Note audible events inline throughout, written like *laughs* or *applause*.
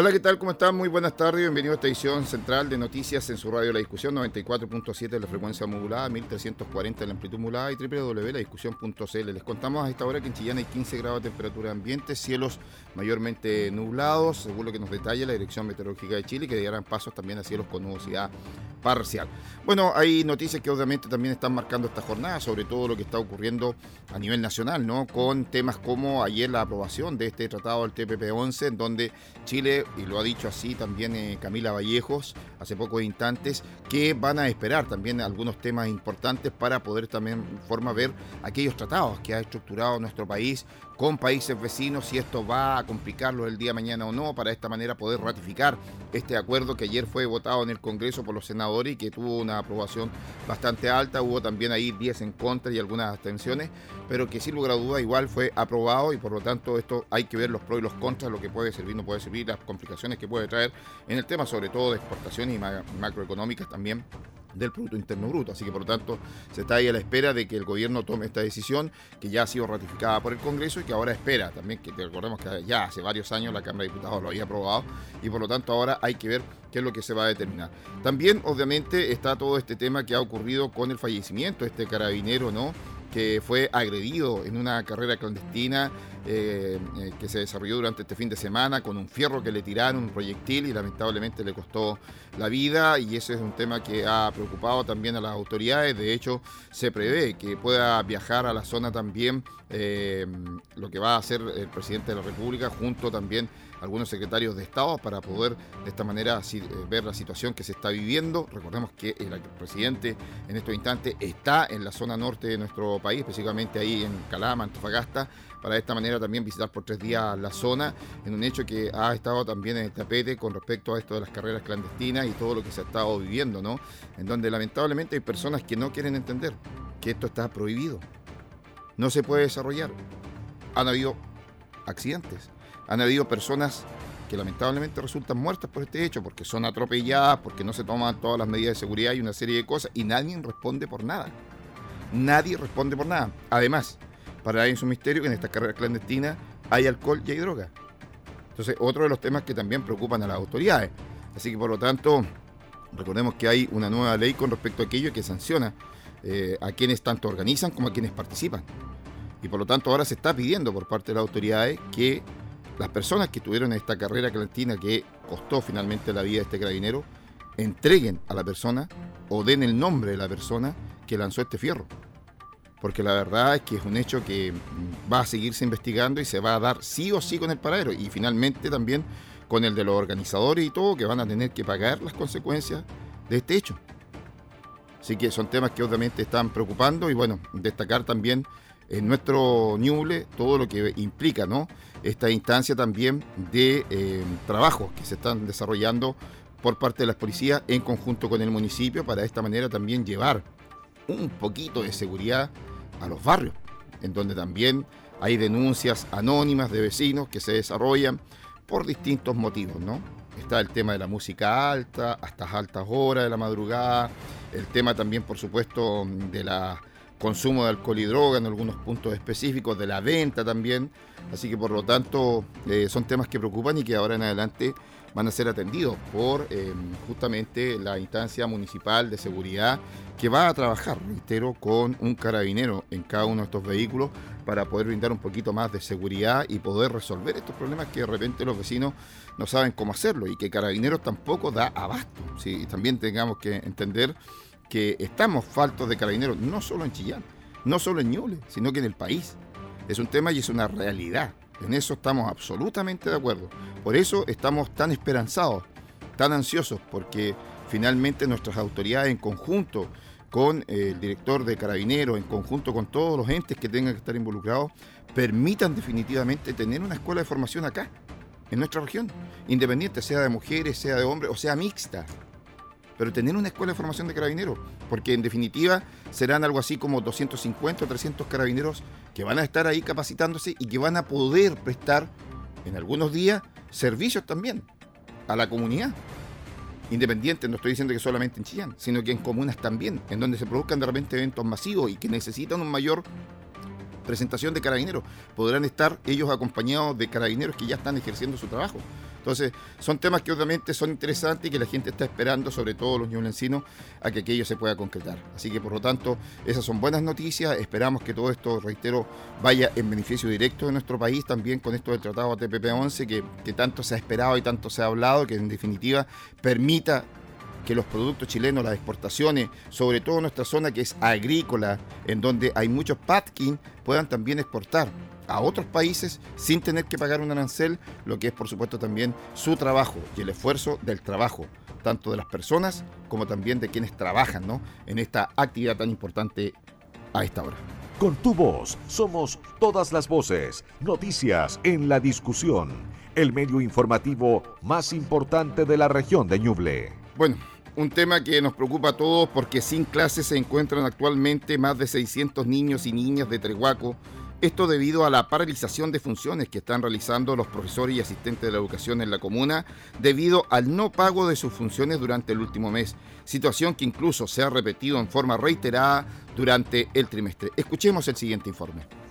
Hola, ¿qué tal? ¿Cómo están? Muy buenas tardes. Bienvenido a esta edición central de noticias en su radio La Discusión, 94.7 de la frecuencia modulada, 1340 en la amplitud modulada y www.ladiscusión.cl. Les contamos a esta hora que en Chillán hay 15 grados de temperatura ambiente, cielos mayormente nublados, según lo que nos detalla la Dirección Meteorológica de Chile, que darán pasos también a cielos con nubosidad parcial. Bueno, hay noticias que obviamente también están marcando esta jornada, sobre todo lo que está ocurriendo a nivel nacional, ¿no? Con temas como ayer la aprobación de este tratado del TPP-11, en donde Chile y lo ha dicho así también eh, Camila Vallejos hace pocos instantes, que van a esperar también algunos temas importantes para poder también forma ver aquellos tratados que ha estructurado nuestro país con países vecinos, si esto va a complicarlo el día de mañana o no, para de esta manera poder ratificar este acuerdo que ayer fue votado en el Congreso por los senadores y que tuvo una aprobación bastante alta, hubo también ahí 10 en contra y algunas abstenciones, pero que sin lugar a duda igual fue aprobado y por lo tanto esto hay que ver los pros y los contras, lo que puede servir, no puede servir, las complicaciones que puede traer en el tema sobre todo de exportaciones y macroeconómicas también del Producto Interno Bruto. Así que por lo tanto se está ahí a la espera de que el gobierno tome esta decisión que ya ha sido ratificada por el Congreso y que ahora espera también, que recordemos que ya hace varios años la Cámara de Diputados lo había aprobado y por lo tanto ahora hay que ver qué es lo que se va a determinar. También obviamente está todo este tema que ha ocurrido con el fallecimiento de este carabinero, ¿no? Que fue agredido en una carrera clandestina eh, eh, que se desarrolló durante este fin de semana con un fierro que le tiraron, un proyectil y lamentablemente le costó la vida y ese es un tema que ha preocupado también a las autoridades. De hecho, se prevé que pueda viajar a la zona también eh, lo que va a hacer el presidente de la República junto también algunos secretarios de Estado para poder de esta manera ver la situación que se está viviendo. Recordemos que el presidente en estos instantes está en la zona norte de nuestro país, específicamente ahí en Calama, Antofagasta, para de esta manera también visitar por tres días la zona, en un hecho que ha estado también en el tapete con respecto a esto de las carreras clandestinas y todo lo que se ha estado viviendo, ¿no? En donde lamentablemente hay personas que no quieren entender que esto está prohibido. No se puede desarrollar. Han habido accidentes, han habido personas que lamentablemente resultan muertas por este hecho, porque son atropelladas, porque no se toman todas las medidas de seguridad y una serie de cosas, y nadie responde por nada. Nadie responde por nada. Además, para es un misterio que en esta carrera clandestina hay alcohol y hay droga. Entonces, otro de los temas que también preocupan a las autoridades. Así que, por lo tanto, recordemos que hay una nueva ley con respecto a aquello que sanciona eh, a quienes tanto organizan como a quienes participan. Y por lo tanto, ahora se está pidiendo por parte de las autoridades que las personas que estuvieron en esta carrera clandestina que costó finalmente la vida de este carabinero entreguen a la persona o den el nombre de la persona que lanzó este fierro porque la verdad es que es un hecho que va a seguirse investigando y se va a dar sí o sí con el paradero y finalmente también con el de los organizadores y todo que van a tener que pagar las consecuencias de este hecho. Así que son temas que obviamente están preocupando y bueno, destacar también en nuestro Ñuble todo lo que implica ¿no? esta instancia también de eh, trabajos que se están desarrollando por parte de las policías en conjunto con el municipio para de esta manera también llevar un poquito de seguridad a los barrios, en donde también hay denuncias anónimas de vecinos que se desarrollan por distintos motivos, ¿no? Está el tema de la música alta, hasta altas horas de la madrugada, el tema también, por supuesto, de la consumo de alcohol y droga en algunos puntos específicos, de la venta también. Así que por lo tanto eh, son temas que preocupan y que ahora en adelante van a ser atendidos por eh, justamente la instancia municipal de seguridad que va a trabajar, reitero, con un carabinero en cada uno de estos vehículos para poder brindar un poquito más de seguridad y poder resolver estos problemas que de repente los vecinos no saben cómo hacerlo y que carabineros tampoco da abasto. ¿sí? también tengamos que entender que estamos faltos de carabineros, no solo en Chillán, no solo en Ñuble, sino que en el país. Es un tema y es una realidad. En eso estamos absolutamente de acuerdo. Por eso estamos tan esperanzados, tan ansiosos, porque finalmente nuestras autoridades en conjunto con el director de Carabineros, en conjunto con todos los entes que tengan que estar involucrados, permitan definitivamente tener una escuela de formación acá, en nuestra región, independiente sea de mujeres, sea de hombres o sea mixta. Pero tener una escuela de formación de carabineros, porque en definitiva serán algo así como 250 o 300 carabineros que van a estar ahí capacitándose y que van a poder prestar en algunos días servicios también a la comunidad. Independiente, no estoy diciendo que solamente en Chillán, sino que en comunas también, en donde se produzcan de repente eventos masivos y que necesitan un mayor presentación de carabineros. Podrán estar ellos acompañados de carabineros que ya están ejerciendo su trabajo. Entonces, son temas que obviamente son interesantes y que la gente está esperando, sobre todo los ñublencinos, a que aquello se pueda concretar. Así que, por lo tanto, esas son buenas noticias. Esperamos que todo esto, reitero, vaya en beneficio directo de nuestro país, también con esto del Tratado TPP-11, que, tanto se ha esperado y tanto se ha hablado, que en definitiva permita que los productos chilenos, las exportaciones, sobre todo nuestra zona que es agrícola, en donde hay muchos patkin, puedan también exportar a otros países sin tener que pagar un arancel, lo que es por supuesto también su trabajo y el esfuerzo del trabajo, tanto de las personas como también de quienes trabajan ¿no? en esta actividad tan importante a esta hora. Con tu voz somos todas las voces, noticias en la discusión, el medio informativo más importante de la región de Ñuble. Bueno, un tema que nos preocupa a todos porque sin clases se encuentran actualmente más de 600 niños y niñas de Trehuaco esto debido a la paralización de funciones que están realizando los profesores y asistentes de la educación en la comuna debido al no pago de sus funciones durante el último mes, situación que incluso se ha repetido en forma reiterada durante el trimestre. Escuchemos el siguiente informe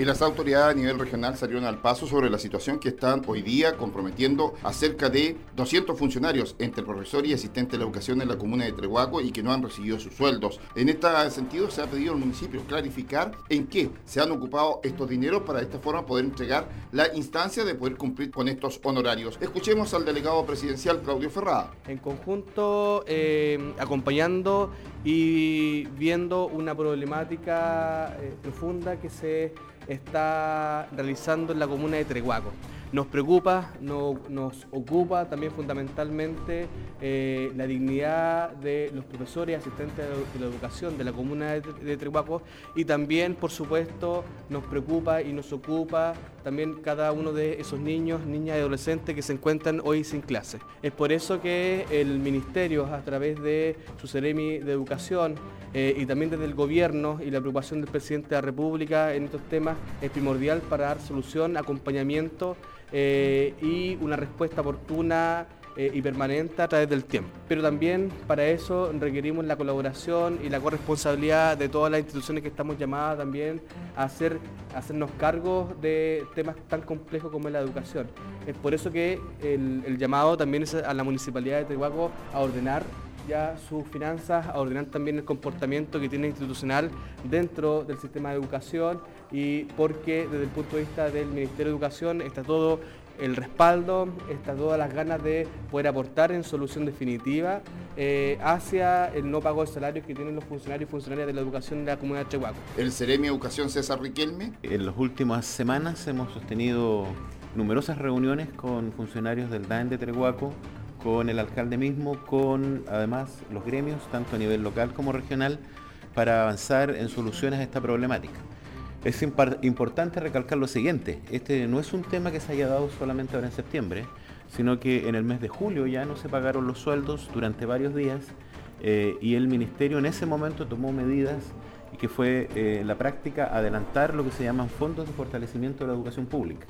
y las autoridades a nivel regional salieron al paso sobre la situación que están hoy día comprometiendo a cerca de 200 funcionarios entre profesores y asistentes de la educación en la comuna de Trehuaco y que no han recibido sus sueldos. En este sentido se ha pedido al municipio clarificar en qué se han ocupado estos dineros para de esta forma poder entregar la instancia de poder cumplir con estos honorarios. Escuchemos al delegado presidencial Claudio Ferrada. En conjunto, eh, acompañando y viendo una problemática eh, profunda que se está realizando en la comuna de Treguaco nos preocupa, nos ocupa también fundamentalmente eh, la dignidad de los profesores y asistentes de la educación de la comuna de, de y también, por supuesto, nos preocupa y nos ocupa también cada uno de esos niños, niñas y adolescentes que se encuentran hoy sin clase. Es por eso que el Ministerio, a través de su Ceremi de Educación eh, y también desde el Gobierno y la preocupación del Presidente de la República en estos temas, es primordial para dar solución, acompañamiento eh, y una respuesta oportuna eh, y permanente a través del tiempo. Pero también para eso requerimos la colaboración y la corresponsabilidad de todas las instituciones que estamos llamadas también a, hacer, hacernos cargo de temas tan complejos como es la educación. Es por eso que el, llamado también es a la Municipalidad de Tehuaco a ordenar ya sus finanzas, a ordenar también el comportamiento que tiene institucional dentro del sistema de educación y porque desde el punto de vista del Ministerio de Educación está todo el respaldo, está todas las ganas de poder aportar en solución definitiva eh, hacia el no pago de salarios que tienen los funcionarios y funcionarias de la educación de la comunidad de Chihuahua. El Ceremi Educación César Riquelme. En las últimas semanas hemos sostenido numerosas reuniones con funcionarios del DAN de Trehuaco, con el alcalde mismo, con además los gremios, tanto a nivel local como regional, para avanzar en soluciones a esta problemática. Es importante recalcar lo siguiente, este no es un tema que se haya dado solamente ahora en septiembre, sino que en el mes de julio ya no se pagaron los sueldos durante varios días eh, y el ministerio en ese momento tomó medidas que fue eh, la práctica adelantar lo que se llaman fondos de fortalecimiento de la educación pública,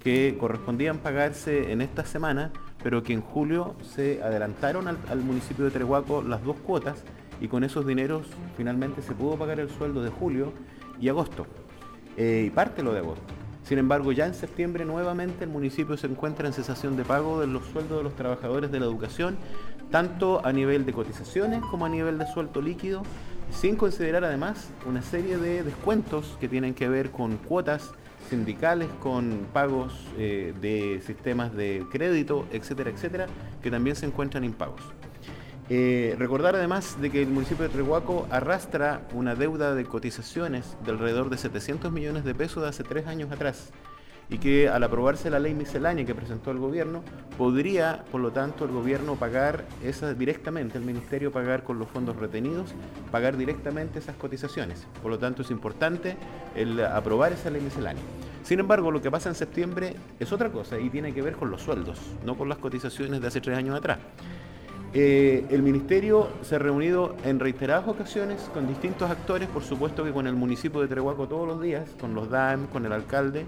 que correspondían pagarse en esta semana, pero que en julio se adelantaron al, municipio de Trehuaco las dos cuotas y con esos dineros finalmente se pudo pagar el sueldo de julio y agosto. Eh, y parte lo de agosto. Sin embargo, ya en septiembre nuevamente el municipio se encuentra en cesación de pago de los sueldos de los trabajadores de la educación, tanto a nivel de cotizaciones como a nivel de sueldo líquido, sin considerar además una serie de descuentos que tienen que ver con cuotas sindicales, con pagos eh, de sistemas de crédito, etcétera, etcétera, que también se encuentran impagos. Eh, recordar además de que el municipio de Trehuaco arrastra una deuda de cotizaciones de alrededor de 700 millones de pesos de hace tres años atrás y que al aprobarse la ley miscelánea que presentó el gobierno, podría, por lo tanto, el gobierno pagar esas directamente, el ministerio pagar con los fondos retenidos, pagar directamente esas cotizaciones. Por lo tanto, es importante el aprobar esa ley miscelánea. Sin embargo, lo que pasa en septiembre es otra cosa y tiene que ver con los sueldos, no con las cotizaciones de hace tres años atrás. Eh, el ministerio se ha reunido en reiteradas ocasiones con distintos actores, por supuesto que con el municipio de Trehuaco todos los días, con los DAM, con el alcalde,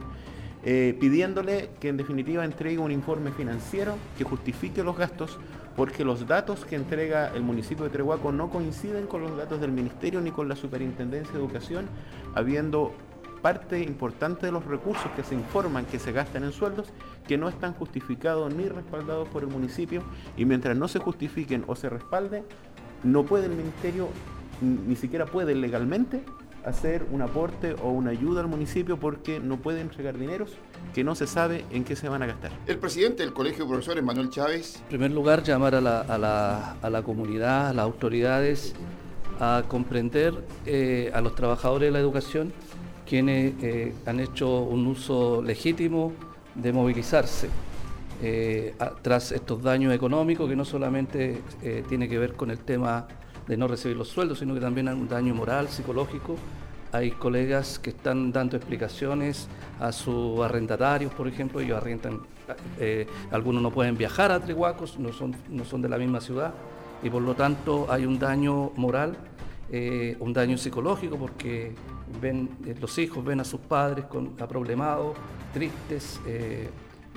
eh, pidiéndole que en definitiva entregue un informe financiero que justifique los gastos, porque los datos que entrega el municipio de Trehuaco no coinciden con los datos del ministerio ni con la Superintendencia de Educación, habiendo parte importante de los recursos que se informan que se gastan en sueldos que no están justificados ni respaldados por el municipio y mientras no se justifiquen o se respalden, no puede el ministerio, ni siquiera puede legalmente hacer un aporte o una ayuda al municipio porque no puede entregar dineros que no se sabe en qué se van a gastar. El presidente del Colegio de Profesores, Manuel Chávez. En primer lugar, llamar a la, a la, comunidad, a las autoridades, a comprender eh, a los trabajadores de la educación quienes eh, han hecho un uso legítimo de movilizarse eh, tras estos daños económicos que no solamente eh, tiene que ver con el tema de no recibir los sueldos, sino que también hay un daño moral, psicológico. Hay colegas que están dando explicaciones a sus arrendatarios, por ejemplo, ellos arrendan, algunos no pueden viajar a Trihuacos, no son, no son de la misma ciudad, y por lo tanto hay un daño moral, un daño psicológico, porque ven, eh, los hijos ven a sus padres con, problemados, tristes, eh,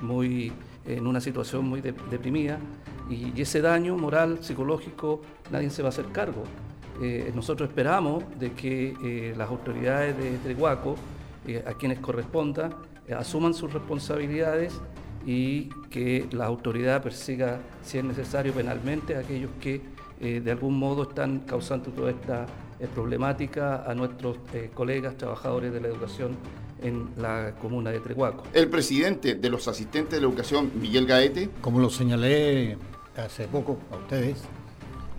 muy, en una situación muy deprimida y, ese daño moral, psicológico, nadie se va a hacer cargo. Eh, nosotros esperamos de que las autoridades de Treguaco, a quienes corresponda, asuman sus responsabilidades y que la autoridad persiga, si es necesario, penalmente a aquellos que de algún modo están causando toda esta problemática a nuestros eh, colegas trabajadores de la educación en la comuna de Trehuaco. El presidente de los asistentes de la educación, Miguel Gaete. Como lo señalé hace poco a ustedes,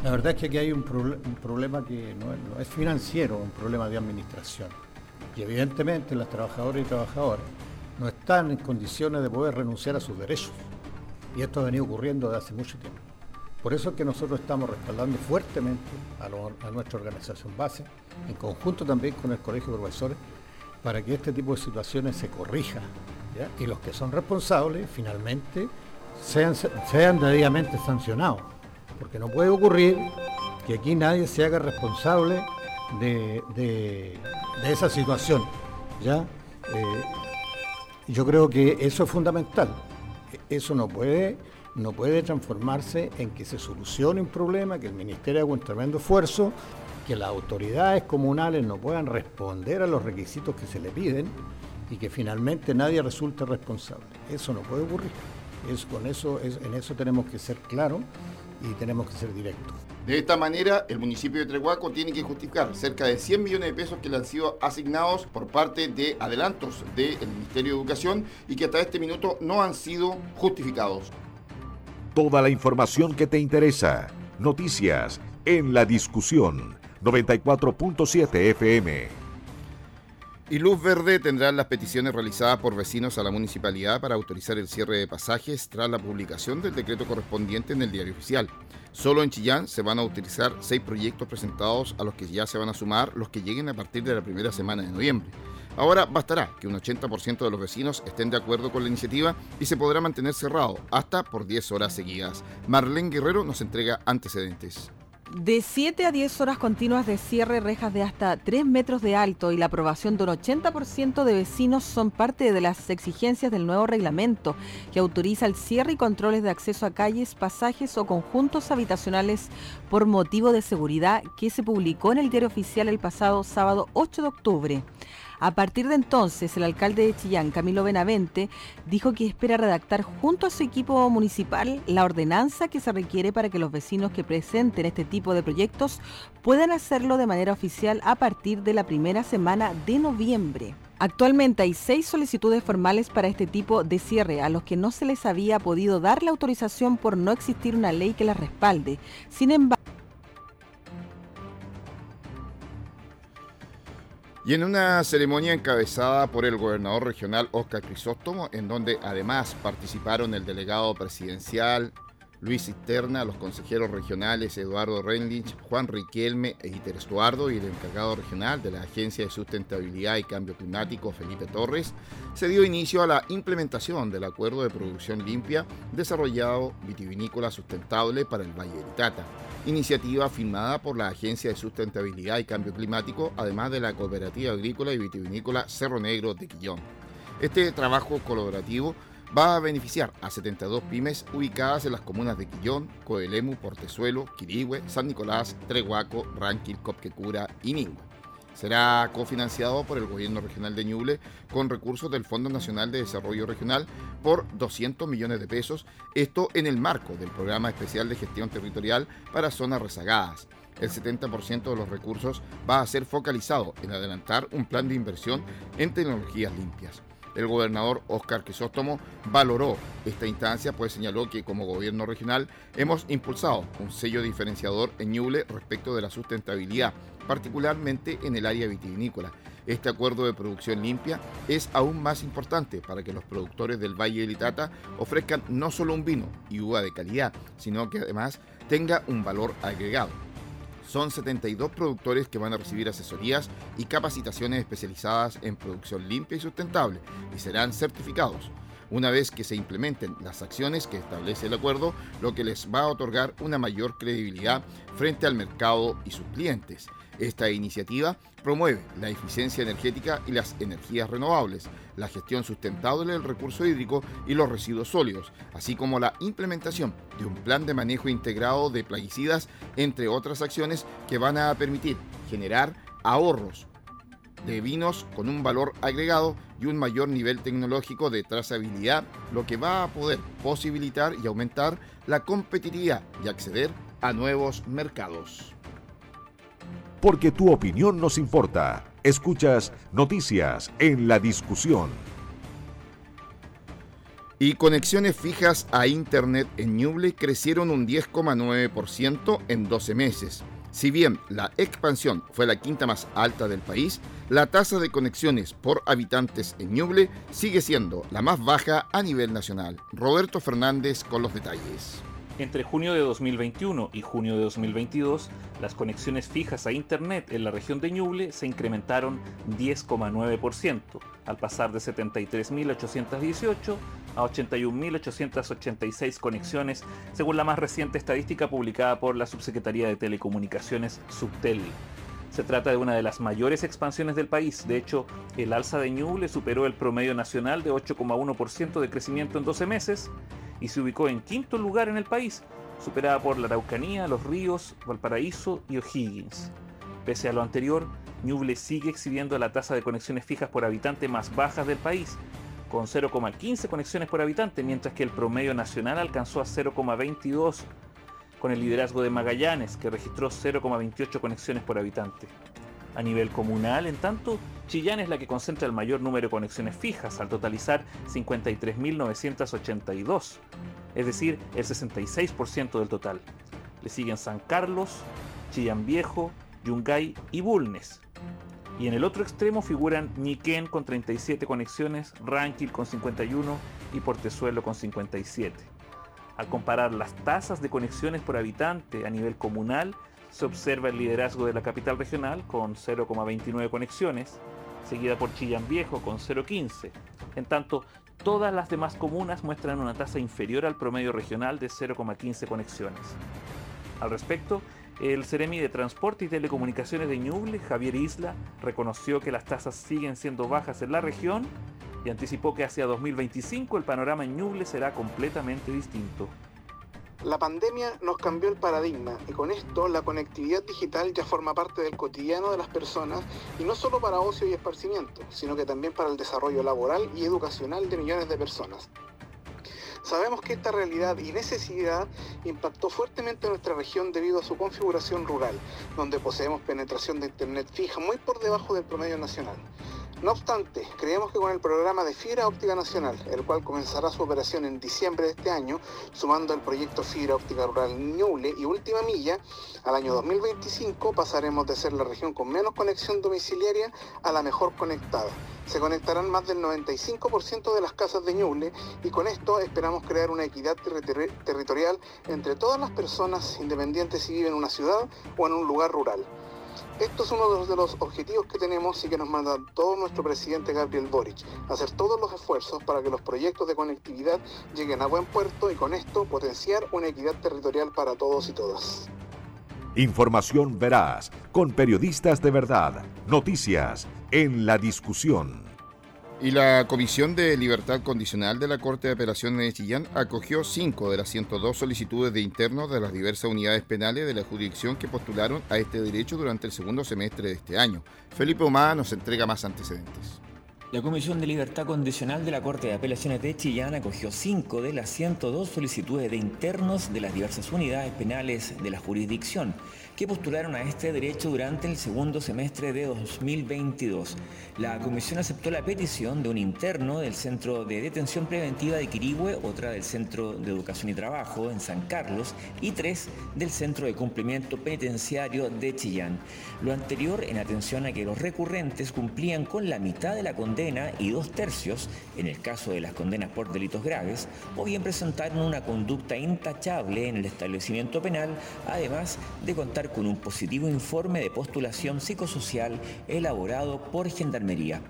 la verdad es que aquí hay un, problema que no es, financiero, un problema de administración. Y evidentemente las trabajadoras y trabajadores no están en condiciones de poder renunciar a sus derechos. Y esto ha venido ocurriendo desde hace mucho tiempo. Por eso es que nosotros estamos respaldando fuertemente a, nuestra organización base, en conjunto también con el Colegio de Profesores, para que este tipo de situaciones se corrija y los que son responsables finalmente sean, sean debidamente sancionados. Porque no puede ocurrir que aquí nadie se haga responsable de, esa situación. ¿ya? Eh, yo creo que eso es fundamental. Eso no puede no puede transformarse en que se solucione un problema, que el Ministerio haga un tremendo esfuerzo, que las autoridades comunales no puedan responder a los requisitos que se le piden y que finalmente nadie resulte responsable. Eso no puede ocurrir. Es, con eso, es, en eso tenemos que ser claros y tenemos que ser directos. De esta manera, el municipio de Trehuaco tiene que justificar cerca de 100 millones de pesos que le han sido asignados por parte de adelantos del Ministerio de Educación y que hasta este minuto no han sido justificados. Toda la información que te interesa. Noticias en la discusión 94.7 FM. Y Luz Verde tendrá las peticiones realizadas por vecinos a la municipalidad para autorizar el cierre de pasajes tras la publicación del decreto correspondiente en el diario oficial. Solo en Chillán se van a utilizar seis proyectos presentados a los que ya se van a sumar los que lleguen a partir de la primera semana de noviembre. Ahora bastará que un 80% de los vecinos estén de acuerdo con la iniciativa y se podrá mantener cerrado hasta por 10 horas seguidas. Marlene Guerrero nos entrega antecedentes. De 7 a 10 horas continuas de cierre, rejas de hasta 3 metros de alto y la aprobación de un 80% de vecinos son parte de las exigencias del nuevo reglamento que autoriza el cierre y controles de acceso a calles, pasajes o conjuntos habitacionales por motivo de seguridad que se publicó en el diario oficial el pasado sábado 8 de octubre. A partir de entonces, el alcalde de Chillán, Camilo Benavente, dijo que espera redactar junto a su equipo municipal la ordenanza que se requiere para que los vecinos que presenten este tipo de proyectos puedan hacerlo de manera oficial a partir de la primera semana de noviembre. Actualmente hay seis solicitudes formales para este tipo de cierre, a los que no se les había podido dar la autorización por no existir una ley que las respalde. Sin embargo, Y en una ceremonia encabezada por el gobernador regional Oscar Crisóstomo, en donde además participaron el delegado presidencial, Luis Cisterna, los consejeros regionales Eduardo Renlich, Juan Riquelme e Iter Estuardo y el encargado regional de la Agencia de Sustentabilidad y Cambio Climático, Felipe Torres, se dio inicio a la implementación del acuerdo de producción limpia desarrollado vitivinícola sustentable para el Valle de Tata, iniciativa firmada por la Agencia de Sustentabilidad y Cambio Climático, además de la Cooperativa Agrícola y Vitivinícola Cerro Negro de Quillón. Este trabajo colaborativo va a beneficiar a 72 pymes ubicadas en las comunas de Quillón, Coelemu, Portezuelo, Quirigüe, San Nicolás, Trehuaco, Ranquil, Copquecura y Ningüe. Será cofinanciado por el Gobierno Regional de Ñuble con recursos del Fondo Nacional de Desarrollo Regional por 200 millones de pesos, esto en el marco del Programa Especial de Gestión Territorial para Zonas Rezagadas. El 70% de los recursos va a ser focalizado en adelantar un plan de inversión en tecnologías limpias. El gobernador Oscar Crisóstomo valoró esta instancia, pues señaló que como gobierno regional hemos impulsado un sello diferenciador en Ñuble respecto de la sustentabilidad, particularmente en el área vitivinícola. Este acuerdo de producción limpia es aún más importante para que los productores del Valle de Itata ofrezcan no solo un vino y uva de calidad, sino que además tenga un valor agregado son 72 productores que van a recibir asesorías y capacitaciones especializadas en producción limpia y sustentable y serán certificados. Una vez que se implementen las acciones que establece el acuerdo, lo que les va a otorgar una mayor credibilidad frente al mercado y sus clientes. Esta iniciativa promueve la eficiencia energética y las energías renovables, la gestión sustentable del recurso hídrico y los residuos sólidos, así como la implementación de un plan de manejo integrado de plaguicidas, entre otras acciones que van a permitir generar ahorros de vinos con un valor agregado y un mayor nivel tecnológico de trazabilidad, lo que va a poder posibilitar y aumentar la competitividad y acceder a nuevos mercados porque tu opinión nos importa. Escuchas Noticias en la Discusión. Y conexiones fijas a Internet en Ñuble crecieron un 10,9% en 12 meses. Si bien la expansión fue la quinta más alta del país, la tasa de conexiones por habitantes en Ñuble sigue siendo la más baja a nivel nacional. Roberto Fernández con los detalles. Entre junio de 2021 y junio de 2022, las conexiones fijas a Internet en la región de Ñuble se incrementaron 10,9%, al pasar de 73.818 a 81.886 conexiones, según la más reciente estadística publicada por la Subsecretaría de Telecomunicaciones Subtel. Se trata de una de las mayores expansiones del país. De hecho, el alza de Ñuble superó el promedio nacional de 8,1% de crecimiento en 12 meses y se ubicó en quinto lugar en el país, superada por la Araucanía, Los Ríos, Valparaíso y O'Higgins. Pese a lo anterior, Ñuble sigue exhibiendo la tasa de conexiones fijas por habitante más bajas del país, con 0,15 conexiones por habitante, mientras que el promedio nacional alcanzó a 0,22, con el liderazgo de Magallanes, que registró 0,28 conexiones por habitante. A nivel comunal, en tanto, Chillán es la que concentra el mayor número de conexiones fijas, al totalizar 53.982, es decir, el 66% del total. Le siguen San Carlos, Chillán Viejo, Yungay y Bulnes. Y en el otro extremo figuran Ñiquén con 37 conexiones, Ranquil con 51 y Portezuelo con 57. Al comparar las tasas de conexiones por habitante a nivel comunal, se observa el liderazgo de la capital regional con 0,29 conexiones, seguida por Chillán Viejo con 0,15. En tanto, todas las demás comunas muestran una tasa inferior al promedio regional de 0,15 conexiones. Al respecto, el Ceremi de Transporte y Telecomunicaciones de Ñuble, Javier Isla, reconoció que las tasas siguen siendo bajas en la región y anticipó que hacia 2025 el panorama en Ñuble será completamente distinto. La pandemia nos cambió el paradigma y con esto la conectividad digital ya forma parte del cotidiano de las personas y no solo para ocio y esparcimiento, sino que también para el desarrollo laboral y educacional de millones de personas. Sabemos que esta realidad y necesidad impactó fuertemente en nuestra región debido a su configuración rural, donde poseemos penetración de Internet fija muy por debajo del promedio nacional. No obstante, creemos que con el programa de Fibra Óptica Nacional, el cual comenzará su operación en diciembre de este año, sumando el proyecto Fibra Óptica Rural Ñuble y Última Milla, al año 2025 pasaremos de ser la región con menos conexión domiciliaria a la mejor conectada. Se conectarán más del 95% de las casas de Ñuble y con esto esperamos crear una equidad territorial entre todas las personas independientes si viven en una ciudad o en un lugar rural. Esto es uno de los objetivos que tenemos y que nos manda todo nuestro presidente Gabriel Boric, hacer todos los esfuerzos para que los proyectos de conectividad lleguen a buen puerto y con esto potenciar una equidad territorial para todos y todas. Información veraz, con periodistas de verdad, noticias en la discusión. Y la Comisión de Libertad Condicional de la Corte de Apelaciones de Chillán acogió cinco de las 102 solicitudes de internos de las diversas unidades penales de la jurisdicción que postularon a este derecho durante el segundo semestre de este año. Felipe Omar nos entrega más antecedentes. La Comisión de Libertad Condicional de la Corte de Apelaciones de Chillán acogió cinco de las 102 solicitudes de internos de las diversas unidades penales de la jurisdicción que postularon a este derecho durante el segundo semestre de 2022. La comisión aceptó la petición de un interno del Centro de Detención Preventiva de Quirigüe, otra del Centro de Educación y Trabajo en San Carlos y tres del Centro de Cumplimiento Penitenciario de Chillán. Lo anterior en atención a que los recurrentes cumplían con la mitad de la condena y dos tercios en el caso de las condenas por delitos graves, o bien presentaron una conducta intachable en el establecimiento penal, además de contar con un positivo informe de postulación psicosocial elaborado por Gendarmería.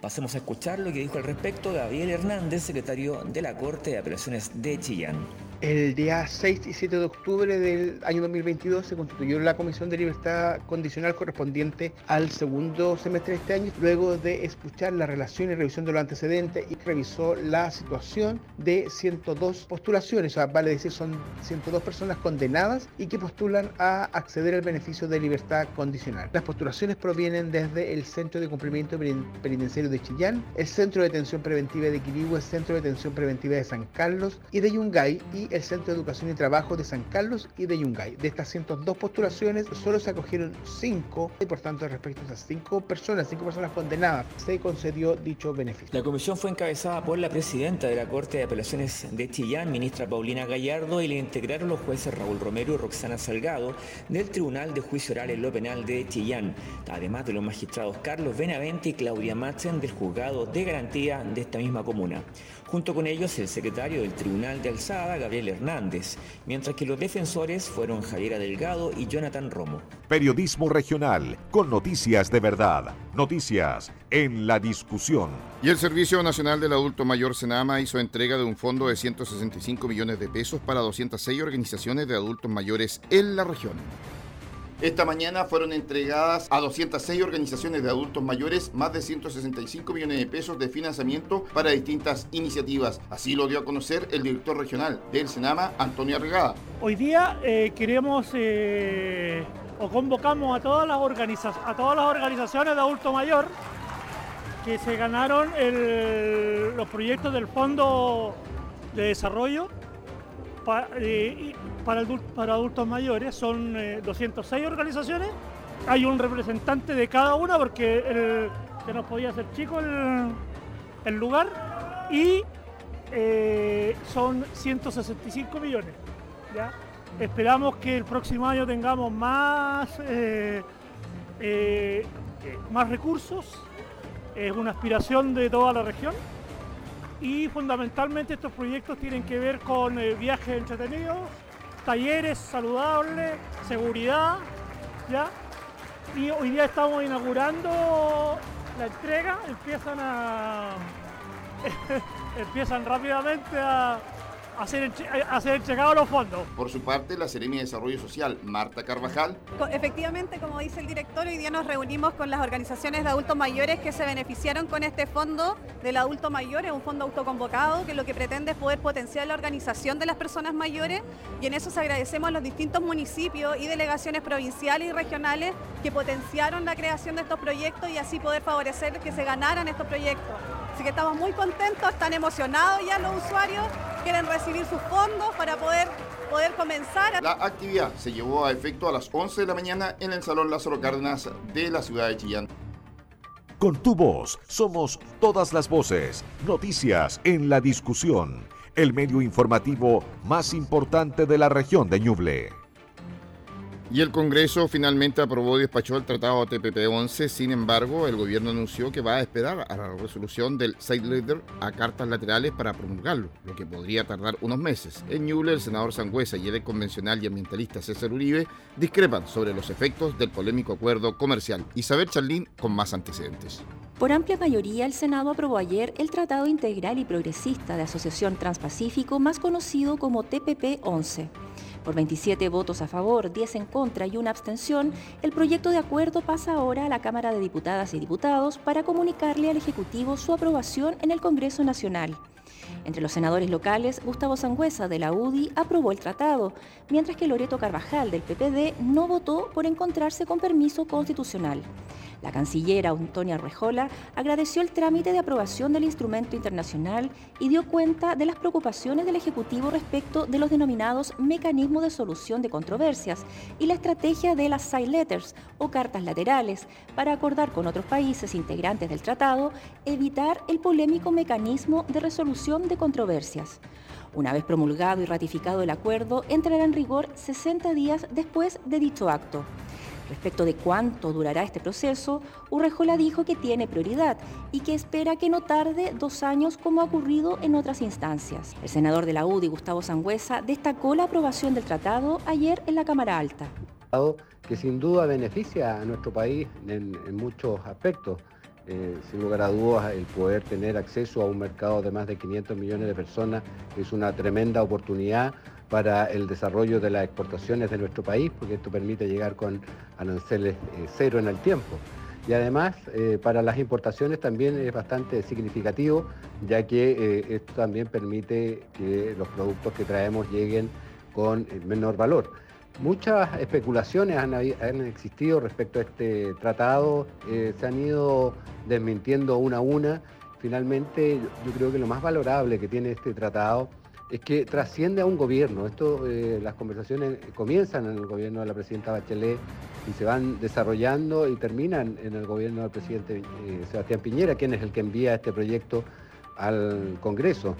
Pasemos a escuchar lo que dijo al respecto Gabriel Hernández, secretario de la Corte de Apelaciones de Chillán. El día 6 y 7 de octubre del año 2022 se constituyó la Comisión de Libertad Condicional correspondiente al segundo semestre de este año, luego de escuchar la relación y revisión de los antecedentes y revisó la situación de 102 postulaciones, o sea, vale decir, son 102 personas condenadas y que postulan a acceder al beneficio de libertad condicional. Las postulaciones provienen desde el Centro de Cumplimiento Penitenciario de Chillán, el Centro de Detención Preventiva de Quirigüe, el Centro de Detención Preventiva de San Carlos y de Yungay y el Centro de Educación y Trabajo de San Carlos y de Yungay. De estas 102 postulaciones, solo se acogieron 5 y por tanto respecto a esas 5 personas, 5 personas condenadas, se concedió dicho beneficio. La comisión fue encabezada por la presidenta de la Corte de Apelaciones de Chillán, ministra Paulina Gallardo, y le integraron los jueces Raúl Romero y Roxana Salgado del Tribunal de Juicio Oral en lo Penal de Chillán, además de los magistrados Carlos Benavente y Claudia Machen del Juzgado de Garantía de esta misma comuna. Junto con ellos el secretario del Tribunal de Alzada, Gabriel Hernández, mientras que los defensores fueron Javiera Delgado y Jonathan Romo. Periodismo regional, con noticias de verdad, noticias en la discusión. Y el Servicio Nacional del Adulto Mayor Senama hizo entrega de un fondo de 165 millones de pesos para 206 organizaciones de adultos mayores en la región. Esta mañana fueron entregadas a 206 organizaciones de adultos mayores más de 165 millones de pesos de financiamiento para distintas iniciativas. Así lo dio a conocer el director regional del Senama, Antonio Arregada. Hoy día eh, queremos eh, o convocamos a todas, las a todas las organizaciones de adulto mayor que se ganaron los proyectos del Fondo de Desarrollo eh, para, adultos mayores. Son 206 eh, organizaciones. Hay un representante de cada una porque el, que nos podía hacer chico el, lugar. Y eh, son 165 millones. Esperamos que el próximo año tengamos más, más recursos. Es una aspiración de toda la región y fundamentalmente estos proyectos tienen que ver con eh, viajes entretenidos, talleres saludables, seguridad, ¿ya? Y hoy día estamos inaugurando la entrega, empiezan a *laughs* empiezan rápidamente a, hacer, hacer llegado los fondos. Por su parte, la Seremi de Desarrollo Social, Marta Carvajal. Efectivamente, como dice el director, hoy día nos reunimos con las organizaciones de adultos mayores que se beneficiaron con este fondo del adulto mayor, es un fondo autoconvocado que lo que pretende es poder potenciar la organización de las personas mayores y en eso se agradecemos a los distintos municipios y delegaciones provinciales y regionales que potenciaron la creación de estos proyectos y así poder favorecer que se ganaran estos proyectos. Así que estamos muy contentos, están emocionados ya los usuarios, quieren recibir sus fondos para poder, poder comenzar. La actividad se llevó a efecto a las 11 de la mañana en el Salón Lázaro Cárdenas de la ciudad de Chillán. Con tu voz somos todas las voces. Noticias en la discusión. El medio informativo más importante de la región de Ñuble. Y el Congreso finalmente aprobó y despachó el Tratado TPP-11. Sin embargo, el gobierno anunció que va a esperar a la resolución del side leader a cartas laterales para promulgarlo, lo que podría tardar unos meses. En Ñuble, el senador Sangüesa y el convencional y ambientalista César Uribe discrepan sobre los efectos del polémico acuerdo comercial. Isabel Charlín con más antecedentes. Por amplia mayoría, el Senado aprobó ayer el Tratado Integral y Progresista de Asociación Transpacífico, más conocido como TPP-11. Por 27 votos a favor, 10 en contra y una abstención, el proyecto de acuerdo pasa ahora a la Cámara de Diputadas y Diputados para comunicarle al Ejecutivo su aprobación en el Congreso Nacional. Entre los senadores locales, Gustavo Sangüesa de la UDI aprobó el tratado, mientras que Loreto Carvajal del PPD no votó por encontrarse con permiso constitucional. La canciller Antonia Rejola agradeció el trámite de aprobación del instrumento internacional y dio cuenta de las preocupaciones del Ejecutivo respecto de los denominados mecanismos de solución de controversias y la estrategia de las side letters o cartas laterales para acordar con otros países integrantes del tratado evitar el polémico mecanismo de resolución de controversias. Una vez promulgado y ratificado el acuerdo, entrará en rigor 60 días después de dicho acto. Respecto de cuánto durará este proceso, Urrejola dijo que tiene prioridad y que espera que no tarde dos años como ha ocurrido en otras instancias. El senador de la UDI, Gustavo Sangüesa, destacó la aprobación del tratado ayer en la Cámara Alta. Que sin duda beneficia a nuestro país en, muchos aspectos. Eh, sin lugar a dudas, el poder tener acceso a un mercado de más de 500 millones de personas es una tremenda oportunidad para el desarrollo de las exportaciones de nuestro país, porque esto permite llegar con aranceles eh, cero en el tiempo. Y además, eh, para las importaciones también es bastante significativo, ya que eh, esto también permite que los productos que traemos lleguen con menor valor. Muchas especulaciones han, han, existido respecto a este tratado, se han ido desmintiendo una a una. Finalmente, yo creo que lo más valorable que tiene este tratado es que trasciende a un gobierno. Esto, eh, las conversaciones comienzan en el gobierno de la presidenta Bachelet y se van desarrollando y terminan en el gobierno del presidente eh, Sebastián Piñera, quien es el que envía este proyecto al Congreso.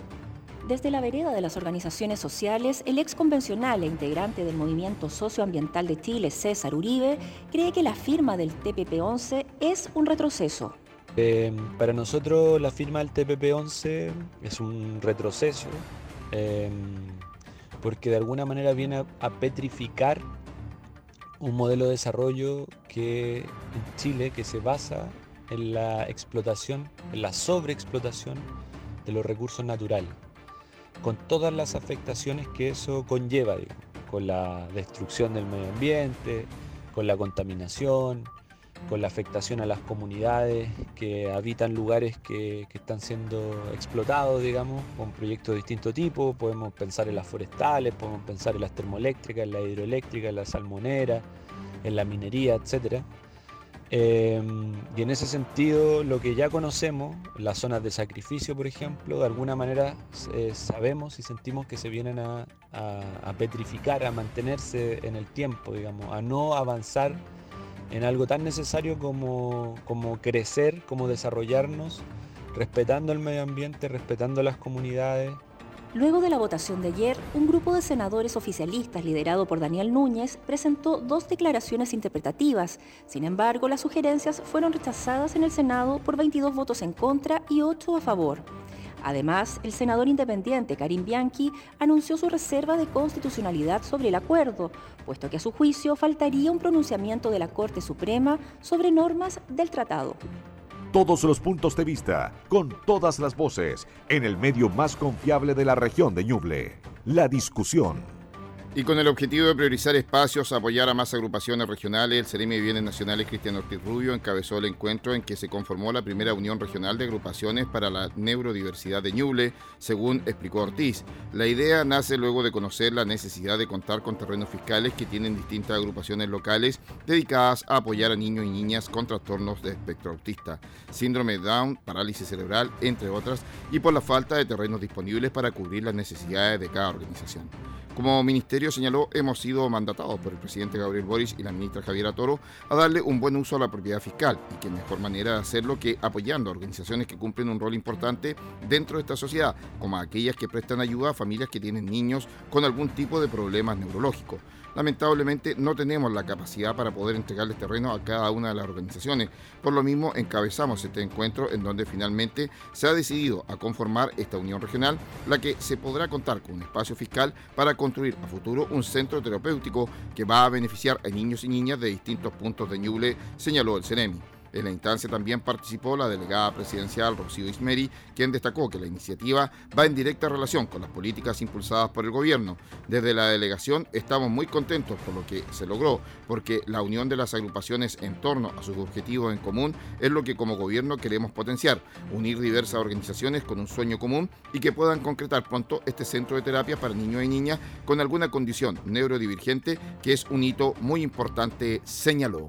Desde la vereda de las organizaciones sociales, el ex convencional e integrante del Movimiento Socioambiental de Chile, César Uribe, cree que la firma del TPP-11 es un retroceso. Eh, para nosotros la firma del TPP-11 es un retroceso Em, porque de alguna manera viene a, petrificar un modelo de desarrollo que en Chile que se basa en la explotación, en la sobreexplotación de los recursos naturales, con todas las afectaciones que eso conlleva, con la destrucción del medio ambiente, con la contaminación, con la afectación a las comunidades que habitan lugares que, están siendo explotados, digamos, con proyectos de distinto tipo. Podemos pensar en las forestales, podemos pensar en las termoeléctricas, en la hidroeléctrica, en la salmonera, en la minería, etc. Em, y en ese sentido, lo que ya conocemos, las zonas de sacrificio, por ejemplo, de alguna manera eh, sabemos y sentimos que se vienen a, a petrificar, a mantenerse en el tiempo, digamos, a no avanzar en algo tan necesario como, como crecer, como desarrollarnos, respetando el medio ambiente, respetando las comunidades. Luego de la votación de ayer, un grupo de senadores oficialistas liderado por Daniel Núñez presentó dos declaraciones interpretativas. Sin embargo, las sugerencias fueron rechazadas en el Senado por 22 votos en contra y 8 a favor. Además, el senador independiente Karim Bianchi anunció su reserva de constitucionalidad sobre el acuerdo, puesto que a su juicio faltaría un pronunciamiento de la Corte Suprema sobre normas del tratado. Todos los puntos de vista, con todas las voces, en el medio más confiable de la región de Ñuble. La discusión. Y con el objetivo de priorizar espacios, apoyar a más agrupaciones regionales, el Ceremi de Bienes Nacionales Cristian Ortiz Rubio encabezó el encuentro en que se conformó la primera unión regional de agrupaciones para la neurodiversidad de Ñuble, según explicó Ortiz. La idea nace luego de conocer la necesidad de contar con terrenos fiscales que tienen distintas agrupaciones locales dedicadas a apoyar a niños y niñas con trastornos de espectro autista, síndrome Down, parálisis cerebral, entre otras, y por la falta de terrenos disponibles para cubrir las necesidades de cada organización. Como Ministerio señaló hemos sido mandatados por el presidente Gabriel Boris y la ministra Javiera Toro a darle un buen uso a la propiedad fiscal y que mejor manera de hacerlo que apoyando a organizaciones que cumplen un rol importante dentro de esta sociedad, como aquellas que prestan ayuda a familias que tienen niños con algún tipo de problemas neurológicos lamentablemente no tenemos la capacidad para poder entregarles terreno a cada una de las organizaciones. Por lo mismo, encabezamos este encuentro en donde finalmente se ha decidido a conformar esta unión regional, la que se podrá contar con un espacio fiscal para construir a futuro un centro terapéutico que va a beneficiar a niños y niñas de distintos puntos de Ñuble, señaló el CENEMI. En la instancia también participó la delegada presidencial Rocío Ismeri, quien destacó que la iniciativa va en directa relación con las políticas impulsadas por el gobierno. Desde la delegación estamos muy contentos por lo que se logró, porque la unión de las agrupaciones en torno a sus objetivos en común es lo que como gobierno queremos potenciar, unir diversas organizaciones con un sueño común y que puedan concretar pronto este centro de terapia para niños y niñas con alguna condición neurodivergente, que es un hito muy importante, señaló.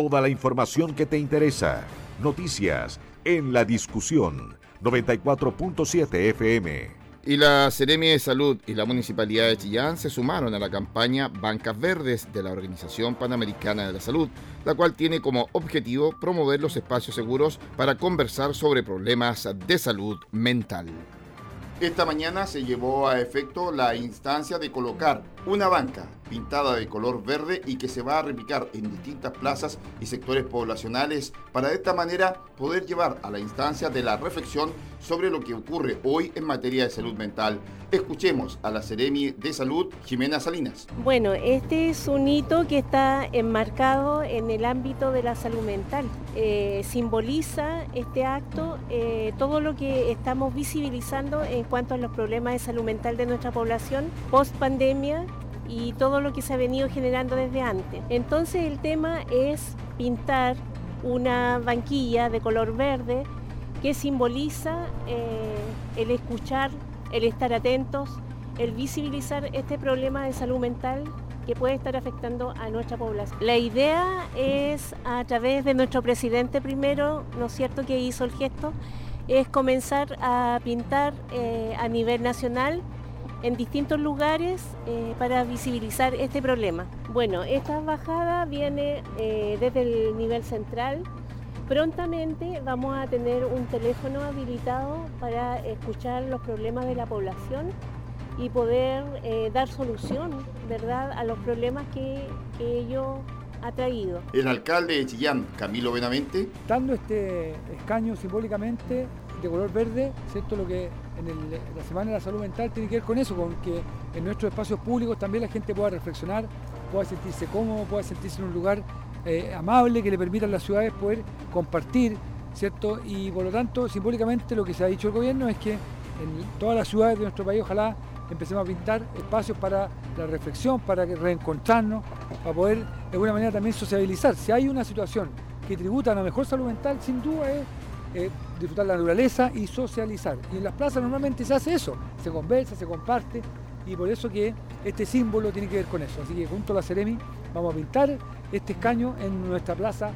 Toda la información que te interesa. Noticias en la discusión 94.7 FM. Y la Seremi de Salud y la Municipalidad de Chillán se sumaron a la campaña Bancas Verdes de la Organización Panamericana de la Salud, la cual tiene como objetivo promover los espacios seguros para conversar sobre problemas de salud mental. Esta mañana se llevó a efecto la instancia de colocar una banca pintada de color verde y que se va a replicar en distintas plazas y sectores poblacionales para de esta manera poder llevar a la instancia de la reflexión sobre lo que ocurre hoy en materia de salud mental. Escuchemos a la Seremi de Salud, Jimena Salinas. Bueno, este es un hito que está enmarcado en el ámbito de la salud mental. Eh, simboliza este acto eh, todo lo que estamos visibilizando en cuanto a los problemas de salud mental de nuestra población post pandemia y todo lo que se ha venido generando desde antes. Entonces el tema es pintar una banquilla de color verde que simboliza eh, el escuchar, el estar atentos, el visibilizar este problema de salud mental que puede estar afectando a nuestra población. La idea es a través de nuestro presidente primero, ¿no es cierto?, que hizo el gesto, es comenzar a pintar eh, a nivel nacional en distintos lugares eh, para visibilizar este problema. Bueno, esta bajada viene eh, desde el nivel central. Prontamente vamos a tener un teléfono habilitado para escuchar los problemas de la población y poder eh, dar solución ¿verdad? a los problemas que, que ello ha traído. El alcalde de Chillán, Camilo Benavente. Dando este escaño simbólicamente de color verde, ¿cierto? Lo que en la Semana de la Salud Mental tiene que ver con eso, con que en nuestros espacios públicos también la gente pueda reflexionar, pueda sentirse cómodo, pueda sentirse en un lugar eh, amable que le permita a las ciudades poder compartir, ¿cierto? Y por lo tanto, simbólicamente lo que se ha dicho el gobierno es que en todas las ciudades de nuestro país ojalá empecemos a pintar espacios para la reflexión, para reencontrarnos, para poder de alguna manera también sociabilizar. Si hay una situación que tributa a la mejor salud mental, sin duda es eh, disfrutar la naturaleza y socializar. Y en las plazas normalmente se hace eso, se conversa, se comparte y por eso que este símbolo tiene que ver con eso. Así que junto a la Ceremi vamos a pintar este escaño en nuestra plaza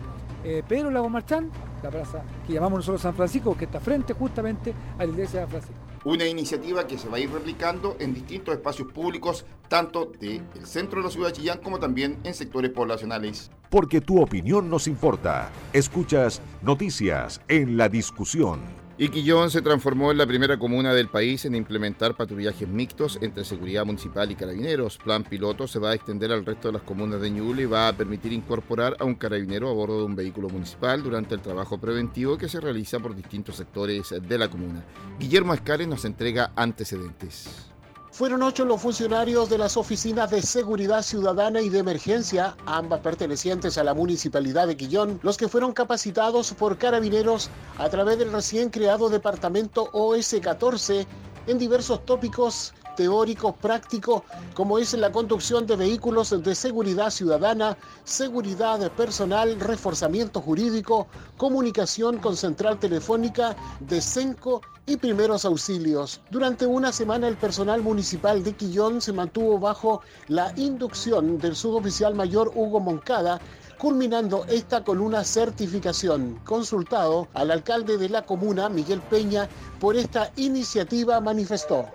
eh, Pedro Lago Marchán, la plaza que llamamos nosotros San Francisco, que está frente justamente a la iglesia de San Francisco. Una iniciativa que se va a ir replicando en distintos espacios públicos, tanto del centro de la ciudad de Chillán como también en sectores poblacionales. Porque tu opinión nos importa. Escuchas noticias en la discusión. Iquillón se transformó en la primera comuna del país en implementar patrullajes mixtos entre seguridad municipal y carabineros. Plan piloto se va a extender al resto de las comunas de Ñuble y va a permitir incorporar a un carabinero a bordo de un vehículo municipal durante el trabajo preventivo que se realiza por distintos sectores de la comuna. Guillermo Escares nos entrega antecedentes. Fueron ocho los funcionarios de las oficinas de seguridad ciudadana y de emergencia, ambas pertenecientes a la municipalidad de Quillón, los que fueron capacitados por carabineros a través del recién creado departamento OS-14 en diversos tópicos teóricos prácticos como es la conducción de vehículos de seguridad ciudadana, seguridad personal, reforzamiento jurídico, comunicación con central telefónica, desenco y primeros auxilios. Durante una semana el personal municipal de Quillón se mantuvo bajo la inducción del suboficial mayor Hugo Moncada, culminando esta con una certificación. Consultado al alcalde de la comuna, Miguel Peña, por esta iniciativa manifestó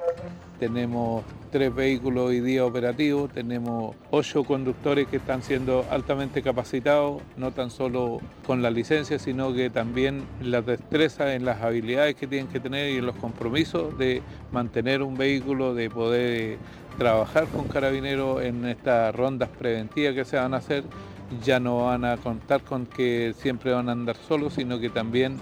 tenemos tres vehículos hoy día operativos, tenemos ocho conductores que están siendo altamente capacitados, no tan solo con la licencia, sino que también las destrezas, en las habilidades que tienen que tener y en los compromisos de mantener un vehículo, de poder trabajar con carabineros en estas rondas preventivas que se van a hacer. Ya no van a contar con que siempre van a andar solos, sino que también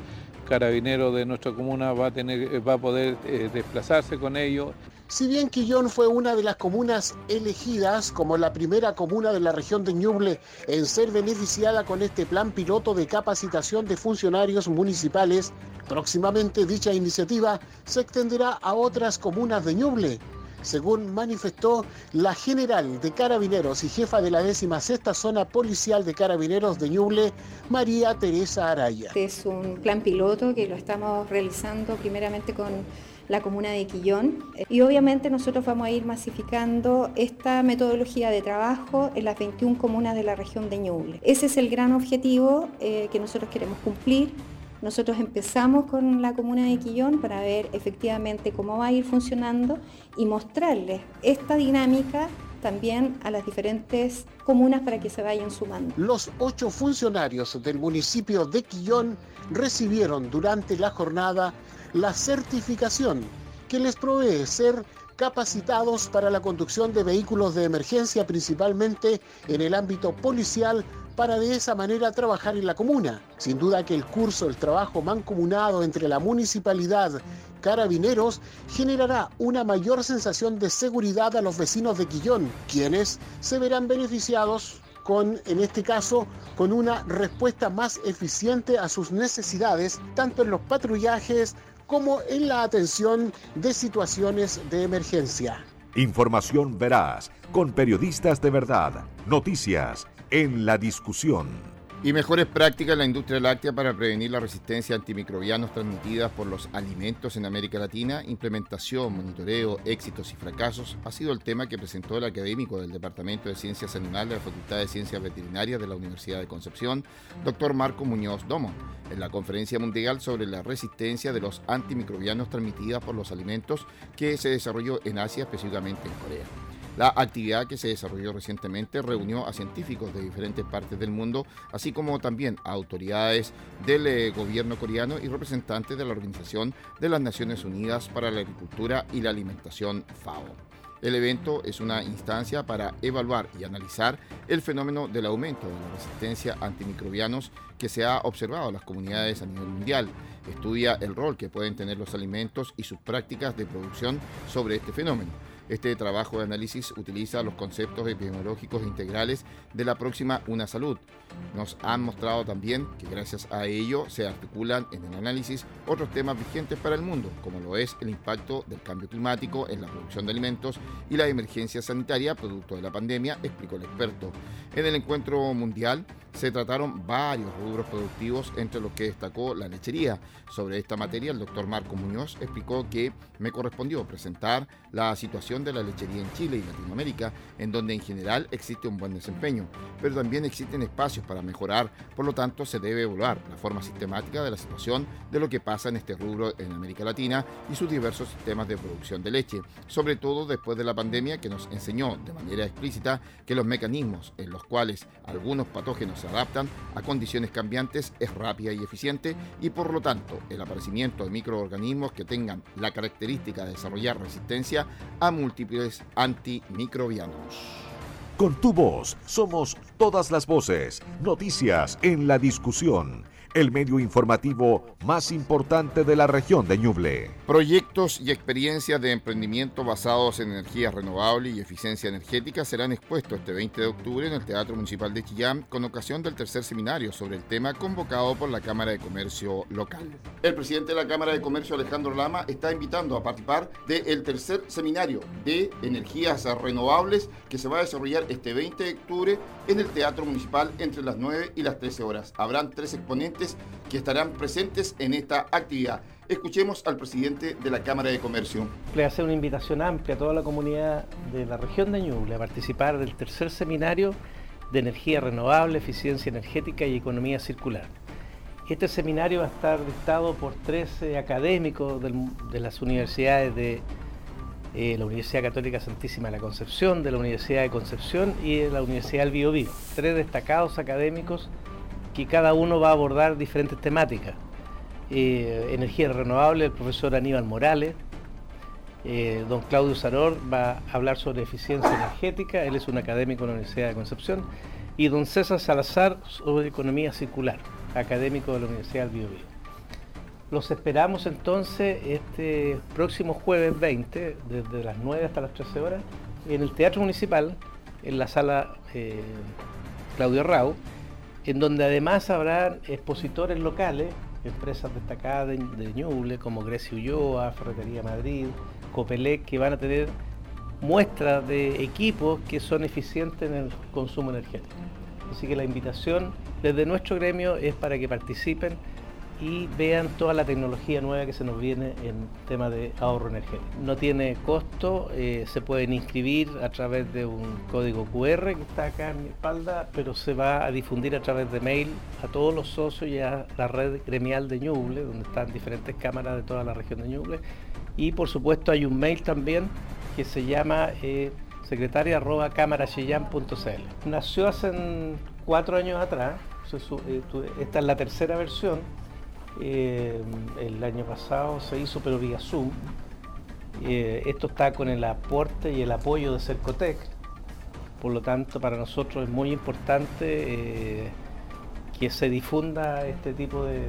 carabinero de nuestra comuna va a, tener, va a poder eh, desplazarse con ellos. Si bien Quillón fue una de las comunas elegidas como la primera comuna de la región de Ñuble en ser beneficiada con este plan piloto de capacitación de funcionarios municipales, próximamente dicha iniciativa se extenderá a otras comunas de Ñuble según manifestó la general de Carabineros y jefa de la 16 Zona Policial de Carabineros de Ñuble, María Teresa Araya. Es un plan piloto que lo estamos realizando primeramente con la comuna de Quillón y obviamente nosotros vamos a ir masificando esta metodología de trabajo en las 21 comunas de la región de Ñuble. Ese es el gran objetivo eh, que nosotros queremos cumplir nosotros empezamos con la comuna de Quillón para ver efectivamente cómo va a ir funcionando y mostrarles esta dinámica también a las diferentes comunas para que se vayan sumando. Los ocho funcionarios del municipio de Quillón recibieron durante la jornada la certificación que les provee ser capacitados para la conducción de vehículos de emergencia, principalmente en el ámbito policial, para de esa manera trabajar en la comuna. Sin duda que el curso, el trabajo mancomunado entre la municipalidad, carabineros, generará una mayor sensación de seguridad a los vecinos de Quillón, quienes se verán beneficiados con, en este caso, con una respuesta más eficiente a sus necesidades, tanto en los patrullajes como en la atención de situaciones de emergencia. Información veraz, con periodistas de verdad, noticias en la discusión. Y mejores prácticas en la industria láctea para prevenir la resistencia a antimicrobianos transmitidas por los alimentos en América Latina, implementación, monitoreo, éxitos y fracasos, ha sido el tema que presentó el académico del Departamento de Ciencias Animales de la Facultad de Ciencias Veterinarias de la Universidad de Concepción, doctor Marco Muñoz Domo, en la Conferencia Mundial sobre la resistencia de los antimicrobianos transmitidas por los alimentos que se desarrolló en Asia, específicamente en Corea. La actividad que se desarrolló recientemente reunió a científicos de diferentes partes del mundo, así como también a autoridades del eh, gobierno coreano y representantes de la Organización de las Naciones Unidas para la Agricultura y la Alimentación FAO. El evento es una instancia para evaluar y analizar el fenómeno del aumento de la resistencia a antimicrobianos que se ha observado en las comunidades a nivel mundial. Estudia el rol que pueden tener los alimentos y sus prácticas de producción sobre este fenómeno. Este trabajo de análisis utiliza los conceptos epidemiológicos integrales de la próxima Una Salud. Nos han mostrado también que gracias a ello se articulan en el análisis otros temas vigentes para el mundo, como lo es el impacto del cambio climático en la producción de alimentos y la emergencia sanitaria producto de la pandemia, explicó el experto. En el encuentro mundial, se trataron varios rubros productivos, entre los que destacó la lechería. Sobre esta materia, el doctor Marco Muñoz explicó que me correspondió presentar la situación de la lechería en Chile y Latinoamérica, en donde en general existe un buen desempeño, pero también existen espacios para mejorar, por lo tanto se debe evaluar la forma sistemática de la situación de lo que pasa en este rubro en América Latina y sus diversos sistemas de producción de leche, sobre todo después de la pandemia que nos enseñó de manera explícita que los mecanismos en los cuales algunos patógenos adaptan a condiciones cambiantes es rápida y eficiente y por lo tanto el aparecimiento de microorganismos que tengan la característica de desarrollar resistencia a múltiples antimicrobianos. Con tu voz somos todas las voces, noticias en la discusión el medio informativo más importante de la región de Ñuble. Proyectos y experiencias de emprendimiento basados en energías renovables y eficiencia energética serán expuestos este 20 de octubre en el Teatro Municipal de Chillán con ocasión del tercer seminario sobre el tema convocado por la Cámara de Comercio local. El presidente de la Cámara de Comercio, Alejandro Lama, está invitando a participar del tercer seminario de energías renovables que se va a desarrollar este 20 de octubre en el Teatro Municipal entre las 9 y las 13 horas. Habrán tres exponentes que estarán presentes en esta actividad. Escuchemos al presidente de la Cámara de Comercio. Le hace una invitación amplia a toda la comunidad de la región de Ñuble a participar del tercer seminario de energía renovable, eficiencia energética y economía circular. Este seminario va a estar dictado por 13 académicos de las universidades de eh, la Universidad Católica Santísima de la Concepción, de la Universidad de Concepción y de la Universidad del Biobío. Tres destacados académicos que cada uno va a abordar diferentes temáticas. Eh, energía renovable, el profesor Aníbal Morales, eh, don Claudio Saror va a hablar sobre eficiencia energética, él es un académico de la Universidad de Concepción, y don César Salazar sobre economía circular, académico de la Universidad del Biobío. Los esperamos entonces este próximo jueves 20, desde las 9 hasta las 13 horas, en el Teatro Municipal, en la sala eh, Claudio Rau, en donde además habrá expositores locales, empresas destacadas de, de Ñuble, como Grecia Ulloa, Ferretería Madrid, Copelec, que van a tener muestras de equipos que son eficientes en el consumo energético. Así que la invitación desde nuestro gremio es para que participen y vean toda la tecnología nueva que se nos viene en tema de ahorro energético. No tiene costo, eh, se pueden inscribir a través de un código QR que está acá en mi espalda, pero se va a difundir a través de mail a todos los socios y a la red gremial de Ñuble, donde están diferentes cámaras de toda la región de Ñuble. Y por supuesto hay un mail también que se llama eh, Nació hace cuatro años atrás, eh, esta es la tercera versión, eh, el año pasado se hizo pero vía Zoom. Eh, esto está con el aporte y el apoyo de Cercotec. Por lo tanto, para nosotros es muy importante eh, que se difunda este tipo de,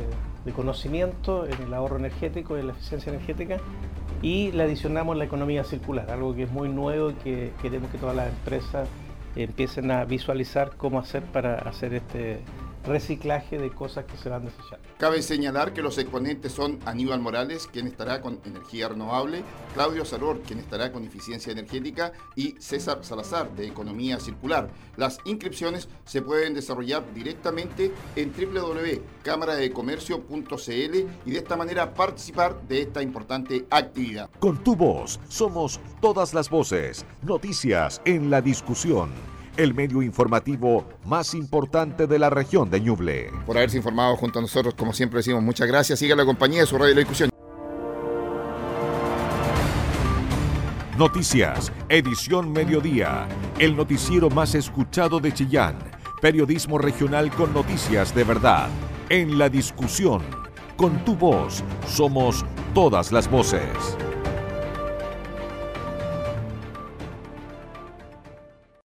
conocimiento en el ahorro energético, en la eficiencia energética y le adicionamos la economía circular, algo que es muy nuevo y que queremos que todas las empresas empiecen a visualizar cómo hacer para hacer este reciclaje de cosas que se van desechando. Cabe señalar que los exponentes son Aníbal Morales, quien estará con energía renovable, Claudio Salor, quien estará con eficiencia energética, y César Salazar, de economía circular. Las inscripciones se pueden desarrollar directamente en www.cámaradecomercio.cl y de esta manera participar de esta importante actividad. Con tu voz somos todas las voces, noticias en la discusión el medio informativo más importante de la región de Ñuble. Por haberse informado junto a nosotros, como siempre decimos, muchas gracias. Siga la compañía de su radio de la discusión. Noticias, edición mediodía, el noticiero más escuchado de Chillán, periodismo regional con noticias de verdad, en la discusión, con tu voz, somos todas las voces.